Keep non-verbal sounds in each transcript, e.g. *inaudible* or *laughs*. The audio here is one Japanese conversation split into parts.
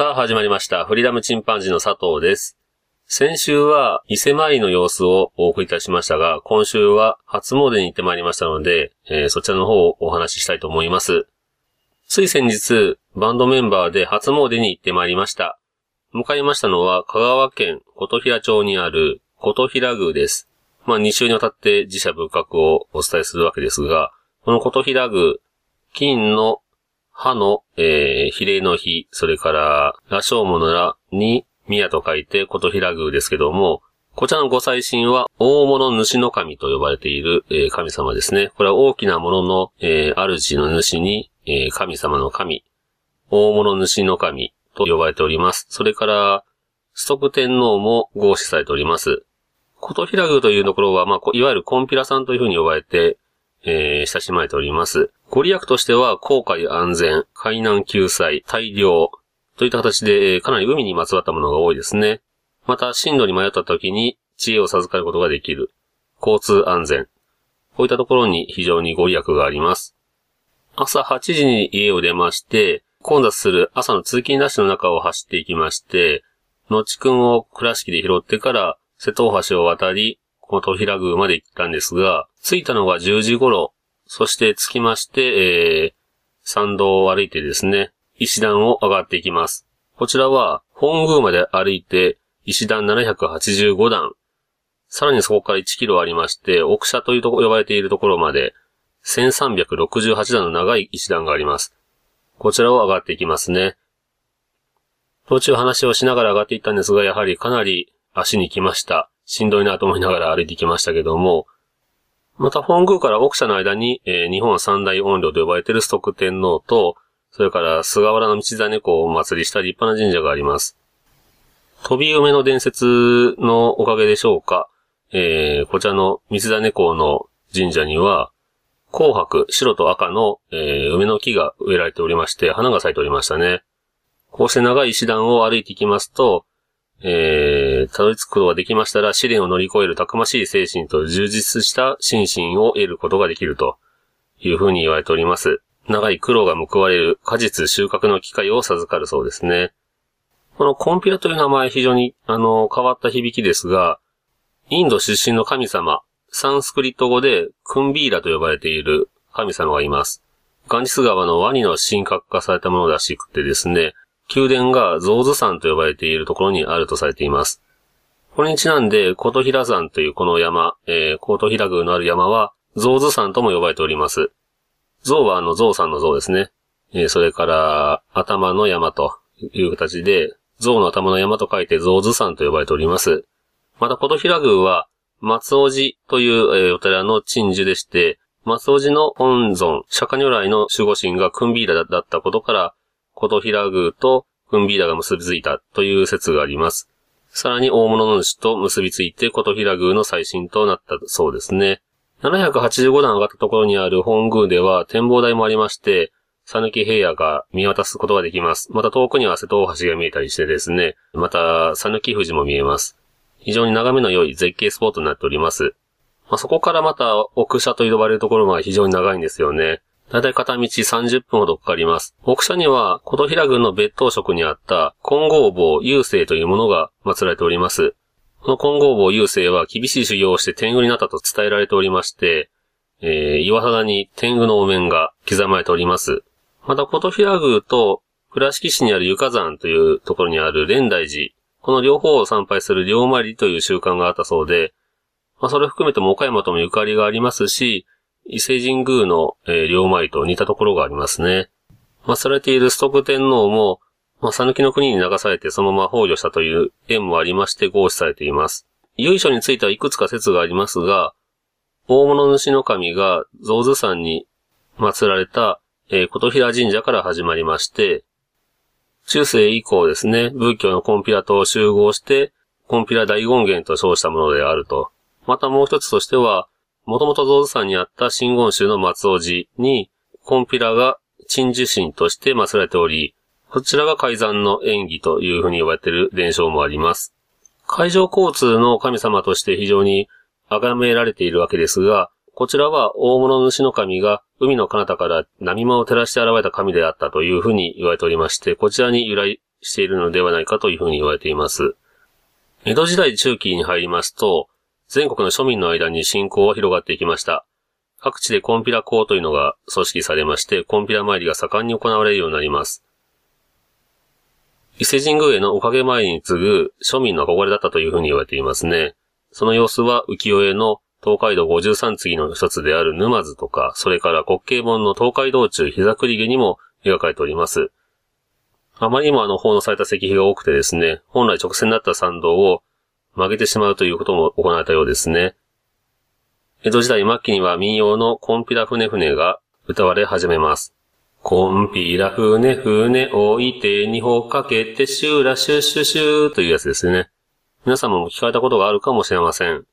さあ始まりました。フリーダムチンパンジーの佐藤です。先週は伊勢参りの様子をお送りいたしましたが、今週は初詣に行ってまいりましたので、えー、そちらの方をお話ししたいと思います。つい先日、バンドメンバーで初詣に行ってまいりました。向かいましたのは香川県琴平町にある琴平宮です。まあ2週にわたって自社仏閣をお伝えするわけですが、この琴平宮、金の歯の、えー、比例の日、それから、羅生門の羅に、宮と書いて、琴平宮ですけども、こちらのご祭神は、大物主の神と呼ばれている、えー、神様ですね。これは大きなものの、えー、主の主に、えー、神様の神、大物主の神と呼ばれております。それから、ストク天皇も合祀されております。琴平宮というところは、まあ、いわゆるコンピラさんというふうに呼ばれて、えー、親しまれております。ご利益としては、航海安全、海難救済、大量、といった形で、かなり海にまつわったものが多いですね。また、進路に迷った時に知恵を授かることができる。交通安全。こういったところに非常にご利益があります。朝8時に家を出まして、混雑する朝の通勤ラッシュの中を走っていきまして、のちくんを倉敷で拾ってから瀬戸大橋を渡り、この戸平宮まで行ったんですが、着いたのが10時頃そして着きまして、えー、参道を歩いてですね、石段を上がっていきます。こちらは、本宮まで歩いて、石段785段。さらにそこから1キロありまして、奥社というと呼ばれているところまで、1368段の長い石段があります。こちらを上がっていきますね。途中話をしながら上がっていったんですが、やはりかなり足に来ました。しんどいなと思いながら歩いてきましたけども、また本宮から奥社の間に、えー、日本三大音量と呼ばれているストック天皇と、それから菅原道真公をお祭りした立派な神社があります。飛び梅の伝説のおかげでしょうか、えー、こちらの道真公の神社には、紅白、白と赤の、えー、梅の木が植えられておりまして、花が咲いておりましたね。こうして長い石段を歩いていきますと、えー、たどり着くことができましたら、試練を乗り越えるたくましい精神と充実した心身を得ることができるというふうに言われております。長い苦労が報われる果実収穫の機会を授かるそうですね。このコンピュラという名前非常に、あの、変わった響きですが、インド出身の神様、サンスクリット語でクンビーラと呼ばれている神様がいます。ガンジス川のワニの神格化されたものらしくてですね、宮殿がゾウズ山と呼ばれているところにあるとされています。これにちなんで、琴平山というこの山、えー、琴平宮のある山は、ゾウズ山とも呼ばれております。ゾウはあのゾウさんのゾウですね。えー、それから、頭の山という形で、ゾウの頭の山と書いてゾウズ山と呼ばれております。また、琴平宮は、松尾寺という、えー、お寺の鎮守でして、松尾寺の本尊、釈迦如来の守護神がクンビーラだったことから、琴平宮とクンビーダが結びついたという説があります。さらに大物の主と結びついて琴平宮の最新となったそうですね。785段上がったところにある本宮では展望台もありまして、さぬき平野が見渡すことができます。また遠くには瀬戸大橋が見えたりしてですね、また、さぬき富士も見えます。非常に眺めの良い絶景スポットになっております。まあ、そこからまた奥社と呼ばれるところが非常に長いんですよね。だいたい片道30分ほどかかります。北社には、琴平郡の別当職にあった金剛坊雄星というものが祀られております。この金剛坊雄星は厳しい修行をして天狗になったと伝えられておりまして、えー、岩肌に天狗のお面が刻まれております。また、琴平宮と倉敷市にある床山というところにある蓮大寺、この両方を参拝する両参りという習慣があったそうで、まあ、それを含めても岡山ともゆかりがありますし、伊勢神宮の、えー、両前と似たところがありますね。祀られているストック天皇も、まあ、讃岐の国に流されてそのまま崩御したという縁もありまして合祀されています。由緒についてはいくつか説がありますが、大物主の神が増図山に祀られたえー、琴平神社から始まりまして、中世以降ですね、仏教のコンピラと集合して、コンピラ大権現と称したものであると。またもう一つとしては、もともと造図山にあった真言宗の松尾寺に、コンピラが鎮守神として祀られており、こちらが改ざんの演技というふうに呼ばれている伝承もあります。海上交通の神様として非常に崇められているわけですが、こちらは大物主の神が海の彼方から波間を照らして現れた神であったというふうに言われておりまして、こちらに由来しているのではないかというふうに言われています。江戸時代中期に入りますと、全国の庶民の間に信仰は広がっていきました。各地でコンピラ校というのが組織されまして、コンピラ参りが盛んに行われるようになります。伊勢神宮へのおかげ参りに次ぐ庶民の憧れだったというふうに言われていますね。その様子は浮世絵の東海道53次の一つである沼津とか、それから国慶本の東海道中膝栗毛にも描かれております。あまりにもあの奉納された石碑が多くてですね、本来直線だった参道を曲げてしまうということも行われたようですね。江戸時代末期には民謡のコンピラ船船が歌われ始めます。コンピラ船船置いて二歩かけてシューラシュシュシューというやつですね。皆様も聞かれたことがあるかもしれません。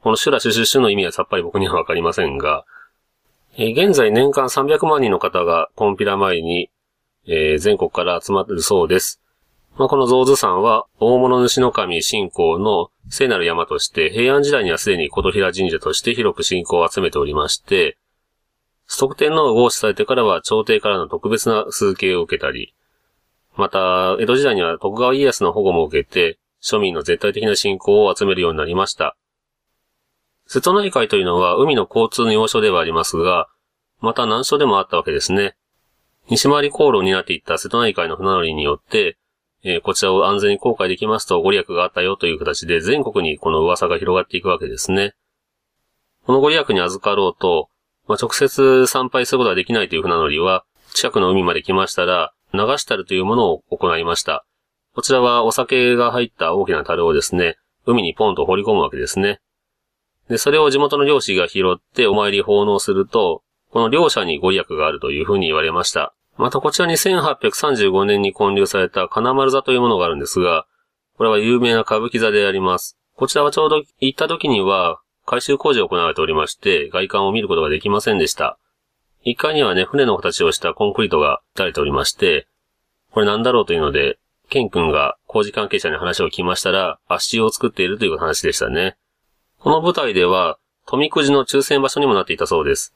このシュラシュシュシュの意味はさっぱり僕にはわかりませんが、え、現在年間300万人の方がコンピラ前に、えー、全国から集まってるそうです。まあ、この造図山は、大物主の神信仰の聖なる山として、平安時代にはすでに琴平神社として広く信仰を集めておりまして、ストック天皇が合祀されてからは朝廷からの特別な数形を受けたり、また、江戸時代には徳川家康の保護も受けて、庶民の絶対的な信仰を集めるようになりました。瀬戸内海というのは海の交通の要所ではありますが、また難所でもあったわけですね。西回り航路になっていった瀬戸内海の船乗りによって、えー、こちらを安全に航海できますとご利益があったよという形で全国にこの噂が広がっていくわけですね。このご利益に預かろうと、まあ、直接参拝することができないという船乗りは、近くの海まで来ましたら、流したるというものを行いました。こちらはお酒が入った大きな樽をですね、海にポンと放り込むわけですね。で、それを地元の漁師が拾ってお参り奉納すると、この両者にご利益があるというふうに言われました。またこちらに1835年に建立された金丸座というものがあるんですが、これは有名な歌舞伎座であります。こちらはちょうど行った時には改修工事を行われておりまして、外観を見ることができませんでした。1階にはね、船の形をしたコンクリートが打たれておりまして、これなんだろうというので、ケン君が工事関係者に話を聞きましたら、足を作っているという話でしたね。この舞台では、富くじの抽選場所にもなっていたそうです。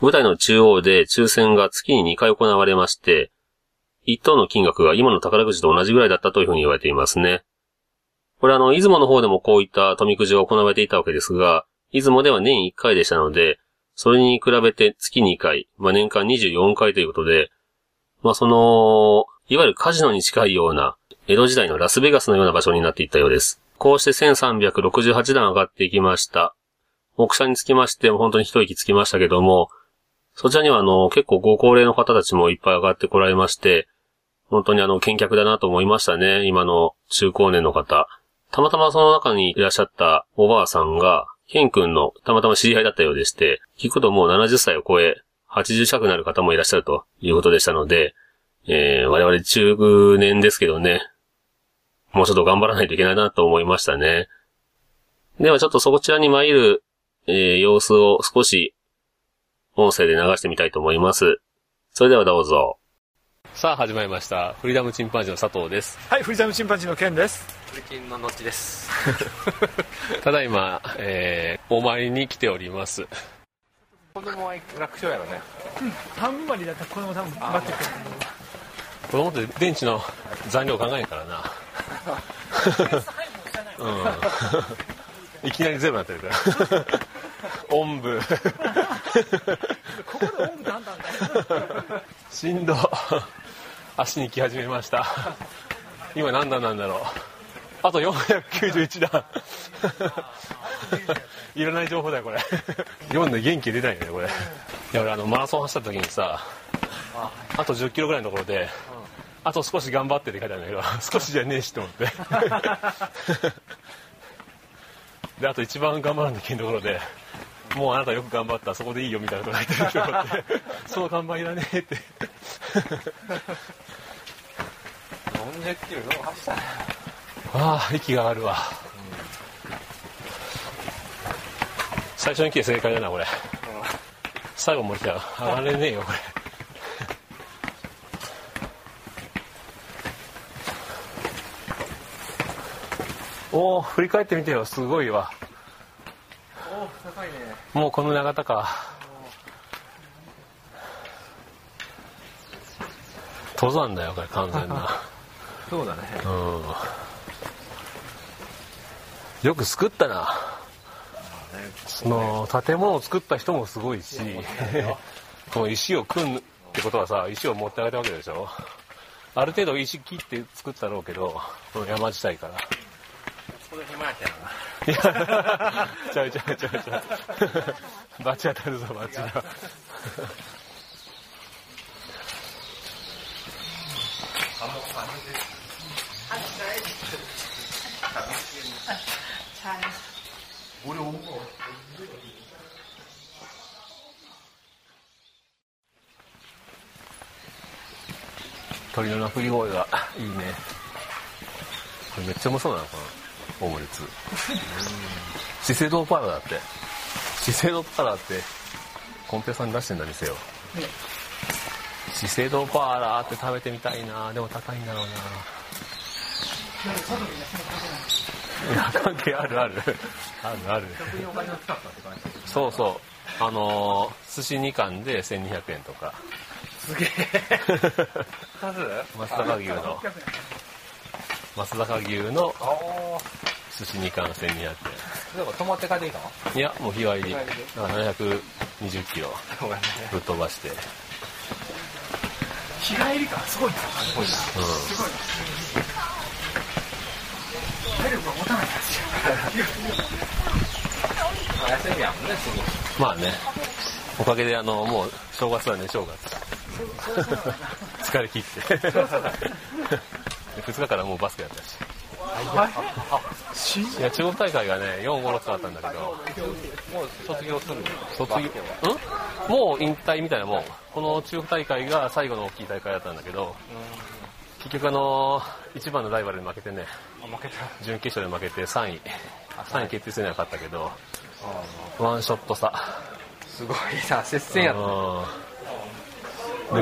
舞台の中央で抽選が月に2回行われまして、一等の金額が今の宝くじと同じぐらいだったというふうに言われていますね。これあの、出雲の方でもこういった富くじが行われていたわけですが、出雲では年1回でしたので、それに比べて月2回、まあ、年間24回ということで、まあ、その、いわゆるカジノに近いような、江戸時代のラスベガスのような場所になっていったようです。こうして1368段上がっていきました。目車につきましても本当に一息つきましたけども、そちらにはあの、結構ご高齢の方たちもいっぱい上がってこられまして、本当にあの、見客だなと思いましたね、今の中高年の方。たまたまその中にいらっしゃったおばあさんが、ケン君のたまたま知り合いだったようでして、聞くともう70歳を超え、80近くなる方もいらっしゃるということでしたので、えー、我々中年ですけどね、もうちょっと頑張らないといけないなと思いましたね。ではちょっとそちらに参る、えー、様子を少し音声で流してみたいと思います。それではどうぞ。さあ始まりました。フリーダムチンパンジーの佐藤です。はい、フリーダムチンパンジーのケンです。フリキンののちです。*laughs* ただいま、えー、お参りに来ております。子供は楽勝やろね。うん、半分までだったら子供多分待ってくる。子供って電池の残量考えんからな。*laughs* うん。いきなりゼロになってるから。*laughs* おんぶ。ここでおんぶなんだんだしんど。足に来始めました。今何段なんだろう。あと491段。いらない情報だよ、これ。読んで元気出ないよね、これ。いや、俺あの、マラソン走った時にさ、あと10キロぐらいのところで、あと少し頑張ってって書いてあるんだけど、少しじゃねえしと思って。で、あと一番頑張らなきゃいけないところで、もうあなたよく頑張った、そこでいいよみたいなこと書いてるでしょって。そう看板いらねえって。40キロどう走ったねああ、息が上がるわ。最初に来て正解だな、これ。最後も来たら上がれねえよ、これ。おお振り返ってみてよ、すごいわ。もうこの長田か。登山だよ、これ完全な。*laughs* そうだねうん。よく作ったな。その建物を作った人もすごいし、この石を組むってことはさ、石を持ってあげたわけでしょ。ある程度石切って作ったろうけど、この山自体から。ここで暇やったよないや、ちゃうちゃうちゃうちゃう。バチ当たるぞ、バチが。鳥の鳴き声がいいね。これめっちゃうまそうなのかなオムレツ。資生堂パーラーだって。資生堂パーラーって、コンペイさんに出してんだ、店を。資生堂パーラーって食べてみたいなでも高いんだろうないや、関係あるある。あるある。そうそう。あのー、寿司2貫で1200円とか。すげえ *laughs* 数？松阪牛の、松阪牛の寿司2貫1200なんか泊まって帰っていいか円。いや、もう日帰り。日帰りでだから720キロぶっ飛ばして。日帰りかすごいなすごいなすごい体力が持たないや休みやもんね次うん。まあね。おかげであの、もう正月だね、正月。*laughs* 疲れ切って。2日からもうバスケやったし。いや、中国大会がね、4、5、6あったんだけど、もう卒業するの卒業、んもう引退みたいなもん。この中国大会が最後の大きい大会だったんだけど、結局あの、一番のライバルに負けてね、準決勝で負けて3位。3位決定戦には勝ったけど、ワンショット差。すごいな接戦やったうん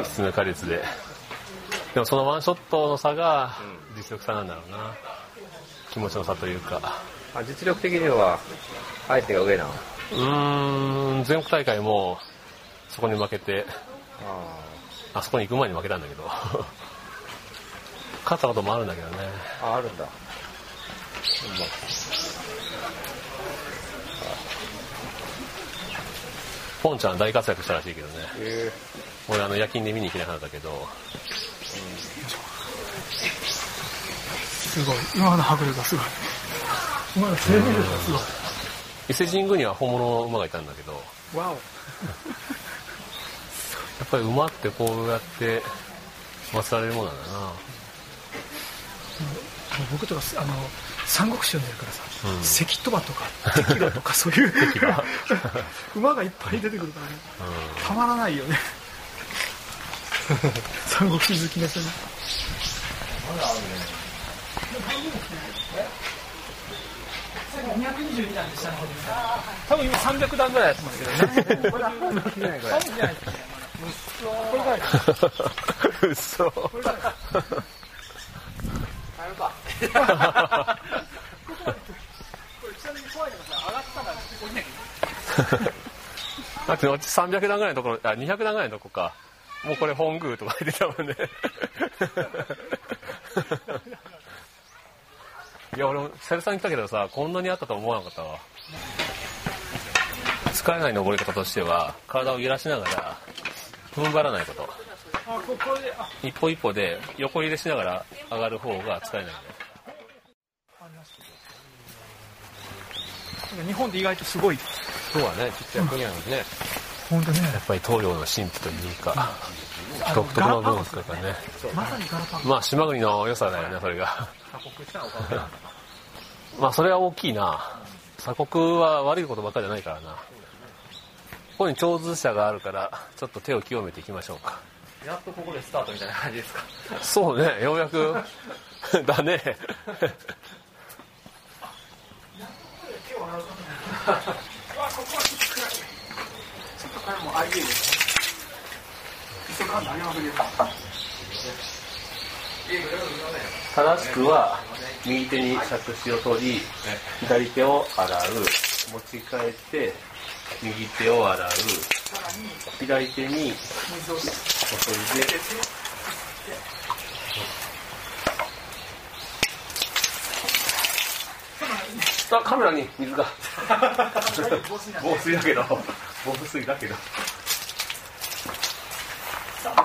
抜きつ抜かれつで。でもそのワンショットの差が実力差なんだろうな。気持ちの差というか。あ実力的には相手が上なの？うーん、全国大会もそこに負けて、ああそこに行く前に負けたんだけど。勝ったこともあるんだけどね。ああるんだポンちゃん大活躍したらしいけどね。へえ俺あの夜勤で見に行けなかったけど、すごい。今の迫力がすごい。今の生命力がすごい。伊勢神宮には本物の馬がいたんだけど、わお。やっぱり馬ってこうやって祀られるものなんだな。あの僕とかすあの三国志読んでるからさ、うん。関戸馬とか敵馬とかそういう馬。*laughs* 馬がいっぱい出てくるからね。うたまらないよね *laughs* 三国志好きな人に222段でしたね多分今300段ぐらいやってますけどねこれ多分じゃないですこれぐらいん。嘘。だって、300段ぐらいのところ、あ、200段ぐらいのとこか。もうこれ本宮とか出てたもんね。いや、俺も久々に来たけどさ、こんなにあったとは思わなかったわ。疲れない登り方としては、体を揺らしながら、踏ん張らないこと。あここれであ一歩一歩で横入れしながら上がる方が疲れない。日本で意外とすごいそうだねちっちゃい国なのにね本当ねやっぱり東洋の神秘というか、独特の文化とかね。まさにガラパゴまあ島国の良さだよね、それが。鎖国したのかなまあそれは大きいな。鎖国は悪いことばっかりじゃないからな。ここに長図車があるから、ちょっと手を清めていきましょうか。やっとここでスタートみたいな感じですか？そうね、ようやく、*laughs* だね。*laughs* 正しくは、右手に着手を取り、左手を洗う、持ち替えて、右手を洗う、左手に、おそれで、あ、カメラに水が。*laughs* 防水だけど、防水だけど。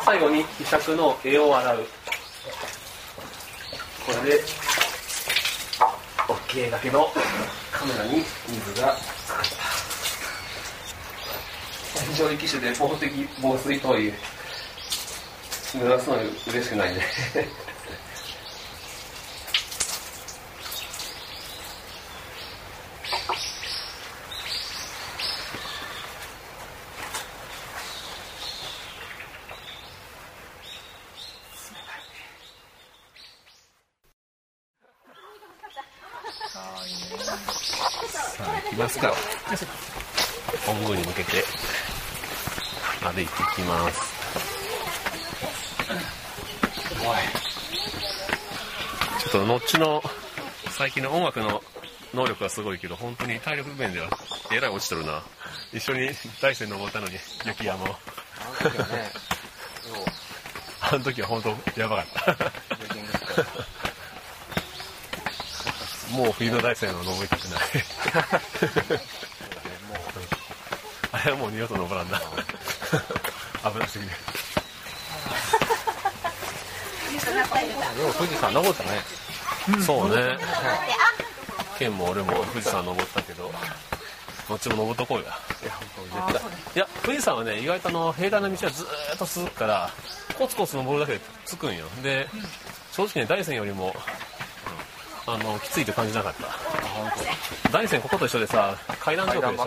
最後に、被釈の絵を洗う。これで、OK だけど、カメラに水がつかった。上位機種で防的防水という、濡らすのに嬉しくないね。行きますか。本宮に向けて歩いていきます。ちょっとのっちの最近の音楽の能力はすごいけど、本当に体力面ではえらい落ちとるな。一緒に大山登ったのに、雪山を。*laughs* あの時は本当やばかった。もう冬の大山を登りたくない。*laughs* あれはもう二度と登らんな。危なすぎる。でも富士山登ったね。そうね。ケンも俺も富士山登ったけど、どっちも登っとこうや。いや、絶対。いや、富士山はね、意外とあの、平坦な道はずーっと続くから、コツコツ登るだけで着くんよ。で、正直ね、大山よりも、あの、きついって感じなかった。大山ここと一緒でさ、階段状況でしょ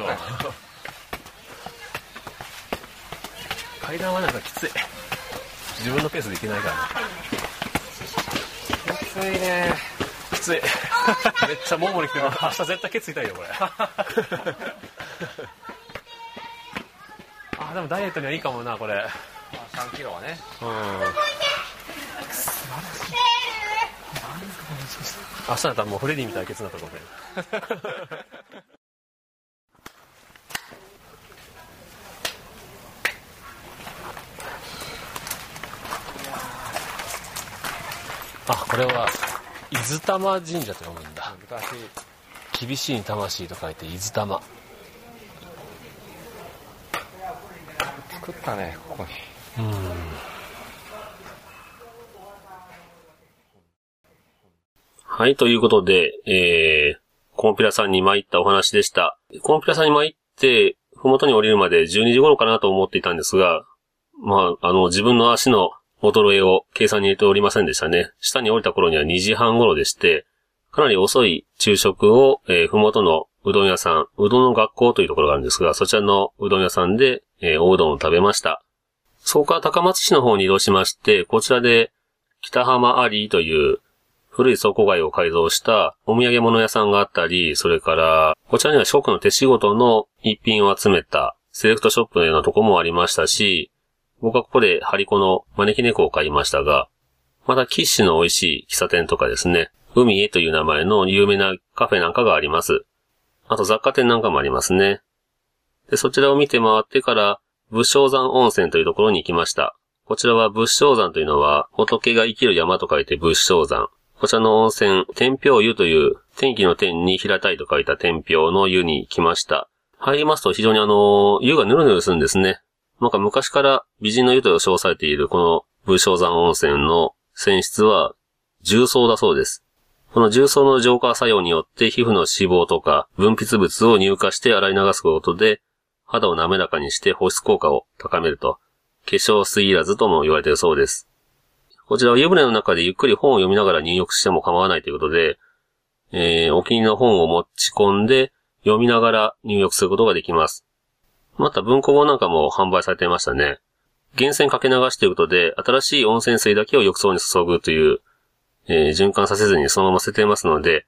階段はなんかきつい。自分のペースで行けないからね。きついね。きつい。*laughs* めっちゃももに来てる。明日絶対ケツ痛いよ、これ。*laughs* あ、でもダイエットにはいいかもな、これ。3キロはね。うん。明日だったらもうフレディみたいなケツになったかもしれない。あ、これは、伊豆玉神社と読むんだ。昔、厳しいに魂と書いて伊豆玉。作ったね、ここに。はい、ということで、えー、コンピラさんに参ったお話でした。コンピラさんに参って、ふもとに降りるまで12時頃かなと思っていたんですが、まあ、あの、自分の足の衰えを計算に入れておりませんでしたね。下に降りた頃には2時半頃でして、かなり遅い昼食を、えー、ふもとのうどん屋さん、うどんの学校というところがあるんですが、そちらのうどん屋さんで、えーおうどんを食べました。そこから高松市の方に移動しまして、こちらで、北浜アリーという古い倉庫街を改造したお土産物屋さんがあったり、それから、こちらには四国の手仕事の一品を集めたセレクトショップのようなとこもありましたし、僕はここでハリコの招き猫を買いましたが、またキッシュの美味しい喫茶店とかですね、海へという名前の有名なカフェなんかがあります。あと雑貨店なんかもありますね。で、そちらを見て回ってから、仏正山温泉というところに行きました。こちらは仏正山というのは、仏が生きる山と書いて仏正山。こちらの温泉、天平湯という、天気の天に平たいと書いた天平の湯に来ました。入りますと非常にあの、湯がヌルヌルするんですね。なんか昔から美人の湯と称されているこの仏正山温泉の泉質は重曹だそうです。この重曹の浄化作用によって皮膚の脂肪とか分泌物を乳化して洗い流すことで肌を滑らかにして保湿効果を高めると、化粧水いらずとも言われているそうです。こちらは湯船の中でゆっくり本を読みながら入浴しても構わないということで、えー、お気に入りの本を持ち込んで読みながら入浴することができます。また文庫本なんかも販売されていましたね。源泉かけ流しということで、新しい温泉水だけを浴槽に注ぐという、えー、循環させずにそのまま捨てていますので、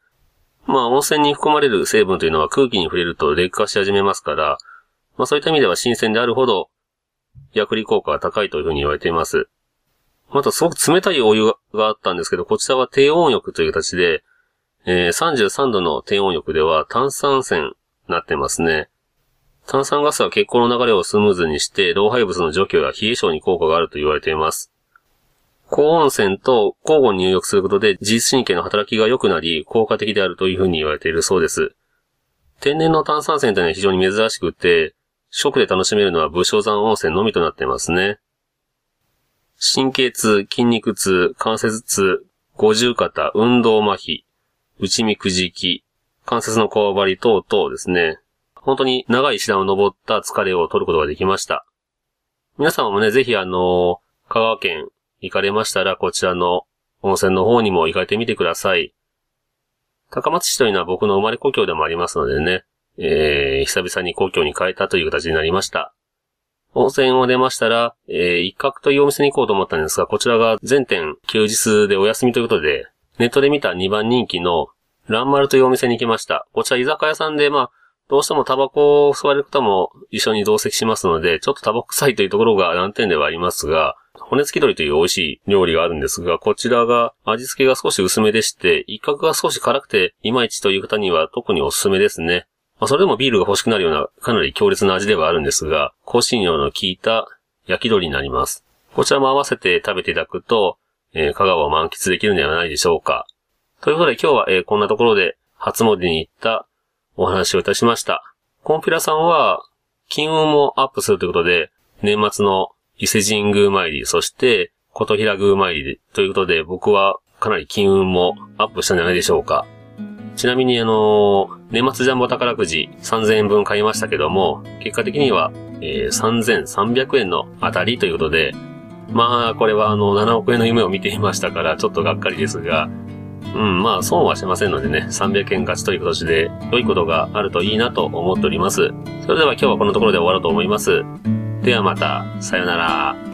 まあ温泉に含まれる成分というのは空気に触れると劣化し始めますから、まあそういった意味では新鮮であるほど、薬理効果が高いというふうに言われています。またすごく冷たいお湯があったんですけど、こちらは低温浴という形で、えー、33度の低温浴では炭酸泉になってますね。炭酸ガスは血行の流れをスムーズにして、老廃物の除去や冷え症に効果があると言われています。高温泉と交互に入浴することで自律神経の働きが良くなり、効果的であるというふうに言われているそうです。天然の炭酸泉というのは非常に珍しくて、食で楽しめるのは武将山温泉のみとなってますね。神経痛、筋肉痛、関節痛、五十肩、運動麻痺、内見くじき、関節のこわばり等々ですね。本当に長い石段を登った疲れを取ることができました。皆様もね、ぜひあの、香川県行かれましたら、こちらの温泉の方にも行かれてみてください。高松市というのは僕の生まれ故郷でもありますのでね、えー、久々に故郷に帰ったという形になりました。温泉を出ましたら、えー、一角というお店に行こうと思ったんですが、こちらが全店休日でお休みということで、ネットで見た2番人気のランマルというお店に行きました。こちら居酒屋さんで、まあ、どうしてもタバコを吸われる方も一緒に同席しますので、ちょっとタバコ臭いというところが難点ではありますが、骨付き鳥という美味しい料理があるんですが、こちらが味付けが少し薄めでして、一角が少し辛くて、いまいちという方には特におすすめですね。まあ、それでもビールが欲しくなるようなかなり強烈な味ではあるんですが、香辛料の効いた焼き鳥になります。こちらも合わせて食べていただくと、えー、香川を満喫できるんではないでしょうか。ということで今日は、えー、こんなところで初詣に行ったお話をいたしました。コンピラさんは、金運もアップするということで、年末の伊勢神宮参り、そして琴平宮参りということで、僕はかなり金運もアップしたんじゃないでしょうか。ちなみにあの、年末ジャンボ宝くじ3000円分買いましたけども、結果的には、えー、3300円の当たりということで、まあ、これはあの、7億円の夢を見ていましたから、ちょっとがっかりですが、うん、まあ、損はしませんのでね、300円勝ちという形で、良いことがあるといいなと思っております。それでは今日はこのところで終わろうと思います。ではまた、さよなら。